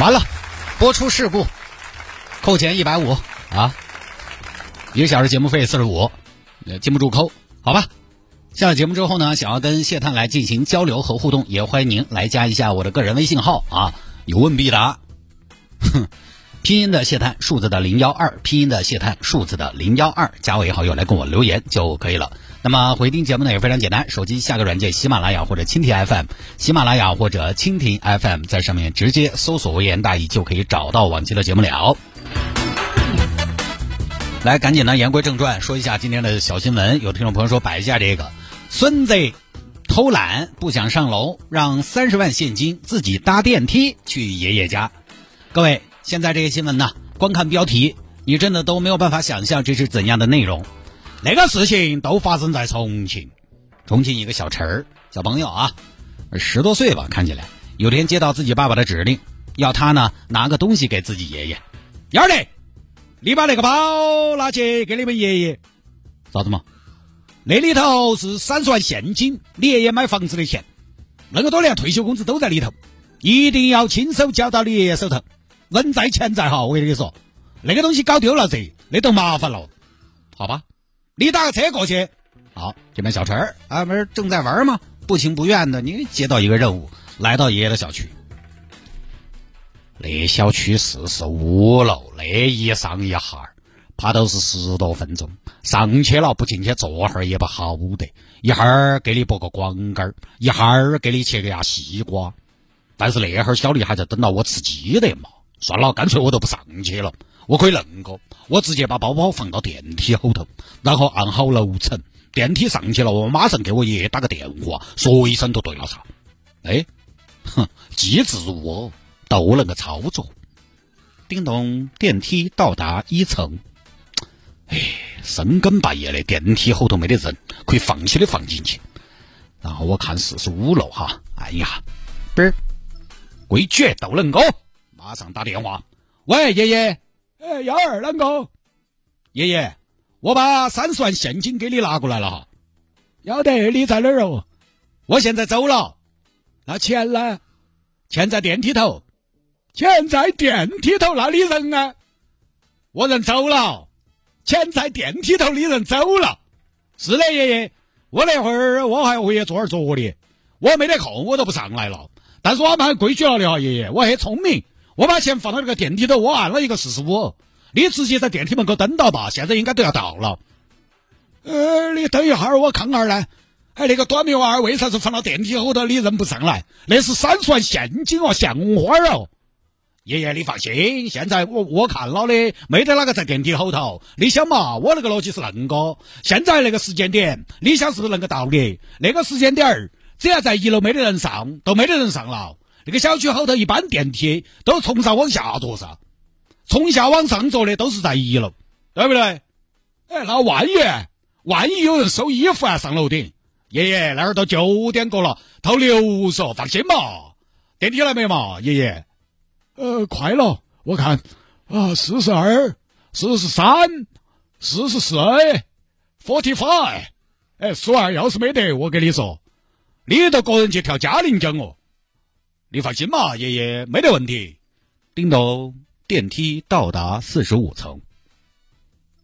完了，播出事故，扣钱一百五啊，一个小时节目费四十五，禁不住扣，好吧。下了节目之后呢，想要跟谢探来进行交流和互动，也欢迎您来加一下我的个人微信号啊，有问必答。哼。拼音的谢探，数字的零幺二，拼音的谢探，数字的零幺二，加为好友来跟我留言就可以了。那么回听节目呢也非常简单，手机下个软件喜马拉雅或者蜻蜓 FM，喜马拉雅或者蜻蜓 FM，在上面直接搜索“微言大义”就可以找到往期的节目了。来，赶紧呢言归正传，说一下今天的小新闻。有听众朋友说摆一下这个，孙子偷懒不想上楼，让三十万现金自己搭电梯去爷爷家。各位。现在这些新闻呢，光看标题，你真的都没有办法想象这是怎样的内容。那个事情都发生在重庆，重庆一个小陈儿小朋友啊，十多岁吧，看起来。有天接到自己爸爸的指令，要他呢拿个东西给自己爷爷。幺儿嘞，你把那个包拿去给你们爷爷。啥子嘛？那里头是三十万现金，你爷爷买房子的钱，那么多年退休工资都在里头，一定要亲手交到你爷爷手头。人在钱在哈，我跟你说，那个东西搞丢了这那都麻烦了，好吧？你打个车过去，好，这边小陈儿啊，不是正在玩吗？不情不愿的，你接到一个任务，来到爷爷的小区。那小区四十五楼，那一上一下怕都是十多分钟。上去了不进去坐会儿也不好得，一会儿给你播个广告，一会儿给你切个呀西瓜。但是那会儿小丽还在等到我吃鸡的嘛。算了，干脆我都不上去了。我可以恁个，我直接把包包放到电梯后头，然后按好楼层，电梯上去了，我马上给我爷爷打个电话，说一声就对了噻。哎，哼，机智如我，都能够操作。叮咚，电梯到达一层。哎，深更半夜的，电梯后头没得人，可以放心的放进去。然后我看四十五楼哈，哎呀，不是，规矩都能够。马上打电话，喂，爷爷，哎，幺儿啷个？爷爷，我把三十万现金给你拿过来了哈。要得，你在哪儿哦？我现在走了。那钱呢？钱在电梯头。钱在电梯头，那你人呢？我人走了。钱在电梯头，你人走了。是的，爷爷，我那会儿我还回去做点作业，我没得空，我都不上来了。但是我们还规矩了的哈，爷爷，我很聪明。我把钱放到那个电梯头，我按了一个四十五，你直接在电梯门口等到吧，现在应该都要到了。呃，你等一下儿，我看看呢。哎，那个短命娃儿为啥子放到电梯后头，你认不上来？那是三十万现金哦，像花哦。爷爷，你放心，现在我我看了的，没得哪个在电梯后头。你想嘛，我那个逻辑是恁个，现在那个时间点，你想是不是恁个道理？那个时间点儿，只要在一楼没得人上，都没得人上了。这个小区后头一般电梯都从上往下坐噻，从下往上坐的都是在一楼，对不对？哎，那万一万一有人收衣服啊上楼顶，爷爷那儿都九点过了，偷六十，放心嘛。电梯来没嘛，爷爷？呃，快了，我看啊，四十二、四十三、四十四，forty five。哎，叔儿，要是没得，我跟你说，你都个人去跳嘉陵江哦。你放心嘛，爷爷没得问题。叮咚，电梯到达四十五层，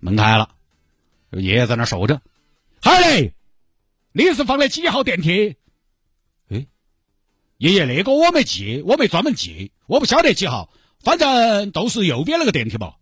门开了，爷爷在那守着。哈嘞，你是放的几号电梯？哎，爷爷那个我没记，我没专门记，我不晓得几号，反正都是右边那个电梯吧。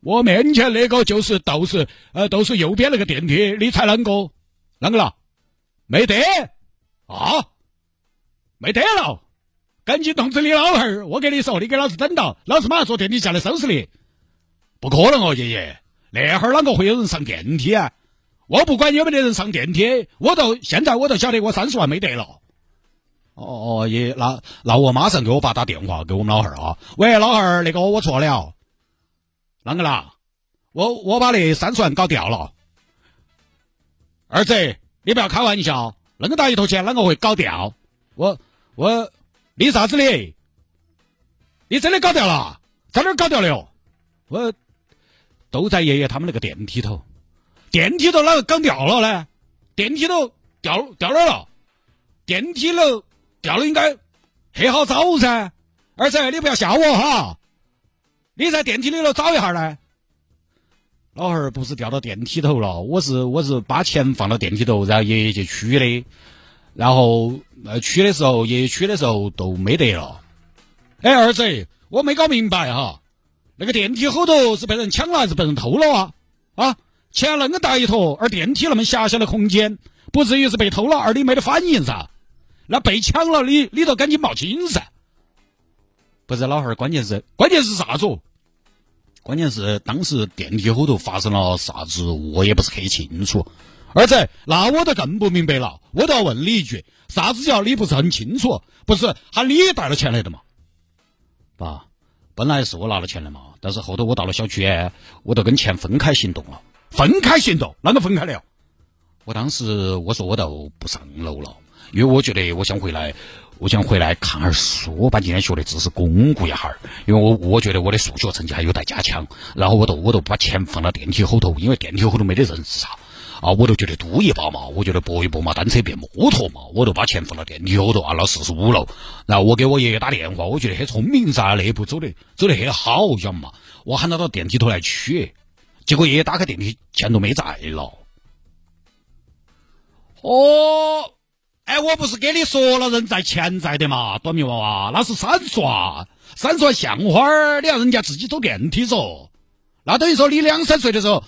我面前那个就是都是呃都是右边那个电梯，你猜啷个？啷个了？没得啊？没得了，赶紧通知你老汉儿！我跟你说，你给老子等到，老子马上坐电梯下来收拾你。不可能哦，爷爷，那会儿啷个会有人上电梯啊？我不管有没得人上电梯，我都现在我都晓得我三十万没得了。哦哦，爷，那那我马上给我爸打电话，给我们老汉儿啊。喂，老汉儿，那个我错了，啷个啦？我我把那三十万搞掉了。儿子，你不要开玩笑，那么大一头钱，啷个会搞掉？我我，你啥子你？你真的搞掉了？在哪儿搞掉的哟？我都在爷爷他们那个电梯头，电梯头哪个搞掉了呢？电梯头掉掉哪儿了？电梯楼掉了应该很好找噻。儿子，你不要吓我哈，你在电梯里头找一下呢。老汉儿不是掉到电梯头了，我是我是把钱放到电梯头，然后爷爷去取的，然后呃取的时候爷爷取的时候都没得了。哎，儿子，我没搞明白哈，那个电梯后头是被人抢了还是被人偷了啊？啊，钱那么大一坨，而电梯那么狭小的空间，不至于是被偷了，而你没得反应噻？那被抢了，你你都赶紧报警噻！不是老汉儿，关键是关键是啥子？关键是当时电梯后头发生了啥子，我也不是很清楚。儿子，那我就更不明白了，我都要问你一句：啥子叫你不是很清楚？不是喊你带了钱来的嘛？爸，本来是我拿了钱的嘛，但是后头我到了小区，我都跟钱分开行动了。分开行动？啷个分开了？我当时我说我都不上楼了，因为我觉得我想回来。我想回来看儿书，把今天学的知识巩固一下儿。因为我我觉得我的数学成绩还有待加强。然后我都我都把钱放到电梯后头，因为电梯后头没得人啥啊，我都觉得赌一把嘛，我觉得搏一搏嘛，单车变摩托嘛，我都把钱放到电梯后头啊，那四十五楼。然后我给我爷爷打电话，我觉得很聪明噻，那一步走的走得很好，晓得嘛？我喊他到电梯头来取，结果爷爷打开电梯，钱都没在了。哦。哎，我不是给你说了，人在钱在的嘛，短命娃娃，那是闪烁，闪烁像花儿，你要人家自己走电梯嗦。那等于说你两三岁的时候，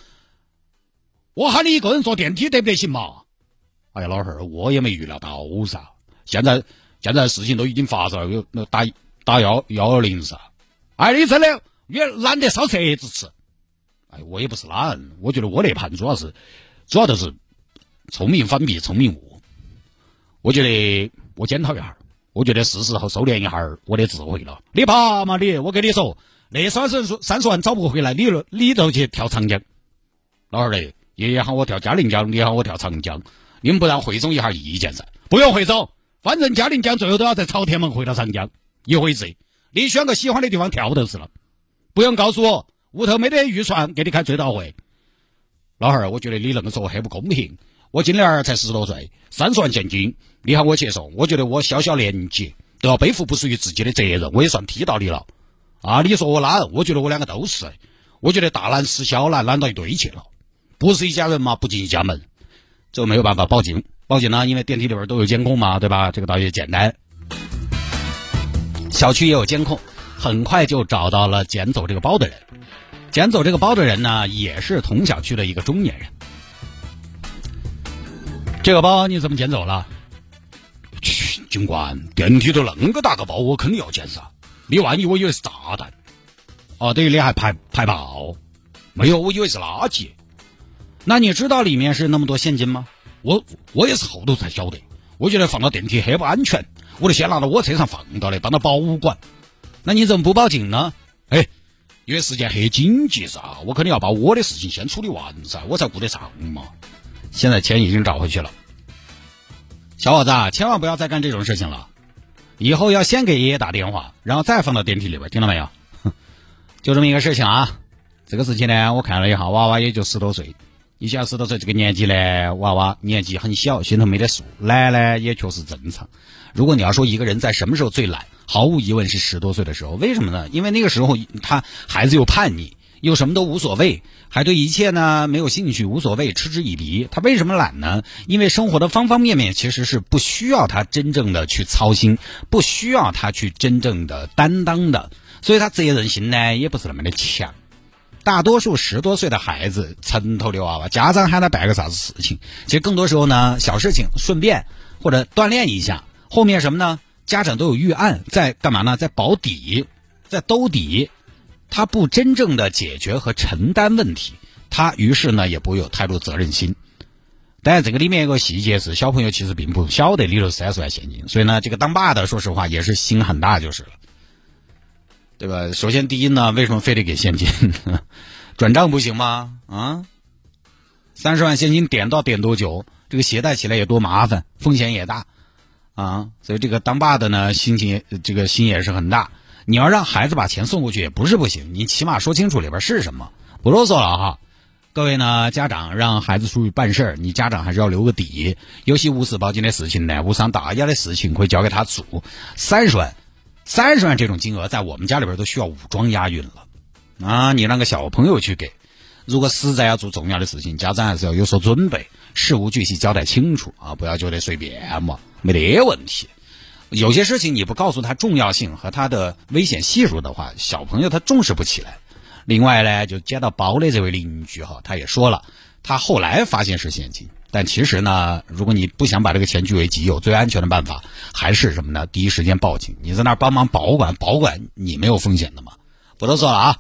我喊你一个人坐电梯得不得行嘛？哎呀，老汉儿，我也没预料到噻。现在现在事情都已经发生了，有那打打幺幺二零噻。哎，你真的也懒得烧车子吃。哎，我也不是懒，我觉得我那盘主要是主要就是聪明反比聪明误。我觉得我检讨一下，我觉得是时候收敛一下我的智慧了。你怕嘛你？我跟你说，那三十三十万找不回来，你你就去跳长江。老二嘞，爷爷喊我跳嘉陵江，你喊我跳长江，你们不让汇总一下意见噻？不用汇总，反正嘉陵江最后都要在朝天门回到长江，一回事。你选个喜欢的地方跳就是了，不用告诉我屋头没得预算给你开追悼会。老汉儿，我觉得你那么说很不公平。我今年儿才十多岁，三十万现金，你喊我去送，我觉得我小小年纪都要背负不属于自己的责任，我也算踢到你了。啊，你说我懒，我觉得我两个都是，我觉得大懒使小懒，懒到一堆去了。不是一家人嘛，不进一家门，这没有办法报警，报警呢，因为电梯里边都有监控嘛，对吧？这个倒也简单。小区也有监控，很快就找到了捡走这个包的人。捡走这个包的人呢，也是同小区的一个中年人。这个包你怎么捡走了？去，警官，电梯都那么大个包，我肯定要捡噻。你万一我以为是炸弹，哦，等于你还排排爆？没有，我以为是垃圾。那你知道里面是那么多现金吗？我我也是后头才晓得。我觉得放到电梯很不安全，我就先拿到我车上放到的，当到保管。那你怎么不报警呢？哎，因为事件很紧急噻，我肯定要把我的事情先处理完噻，我才顾得上嘛。现在钱已经找回去了，小伙子，千万不要再干这种事情了。以后要先给爷爷打电话，然后再放到电梯里边，听到没有？就这么一个事情啊。这个事情呢，我看了一下，娃娃也就十多岁。你想十多岁这个年纪呢，娃娃年纪很小，心头没得数，懒呢也确实正常。如果你要说一个人在什么时候最懒，毫无疑问是十多岁的时候。为什么呢？因为那个时候他孩子又叛逆。又什么都无所谓，还对一切呢没有兴趣，无所谓，嗤之以鼻。他为什么懒呢？因为生活的方方面面其实是不需要他真正的去操心，不需要他去真正的担当的，所以他责任心呢也不是那么的强。大多数十多岁的孩子，城头的娃娃，家长喊他办个啥子事情，其实更多时候呢小事情，顺便或者锻炼一下，后面什么呢？家长都有预案，在干嘛呢？在保底，在兜底。他不真正的解决和承担问题，他于是呢也不有太多责任心。但这个里面有个细节是，小朋友其实并不晓得里头三十万现金，所以呢，这个当爸的说实话也是心很大就是了，对吧？首先第一呢，为什么非得给现金？转账不行吗？啊，三十万现金点到点多久？这个携带起来也多麻烦，风险也大啊！所以这个当爸的呢，心情这个心也是很大。你要让孩子把钱送过去也不是不行，你起码说清楚里边是什么。不啰嗦了哈，各位呢，家长让孩子出去办事儿，你家长还是要留个底。尤其无事报警的事情呢，无伤大雅的事情可以交给他做。三十万，三十万这种金额在我们家里边都需要武装押运了啊！你让个小朋友去给，如果实在要做重要的事情，家长还是要有所准备，事无巨细交代清楚啊！不要觉得随便嘛，没得问题。有些事情你不告诉他重要性和他的危险系数的话，小朋友他重视不起来。另外呢，就捡到包的这位邻居哈，他也说了，他后来发现是现金，但其实呢，如果你不想把这个钱据为己有，最安全的办法还是什么呢？第一时间报警，你在那儿帮忙保管，保管你没有风险的嘛，不多说了啊。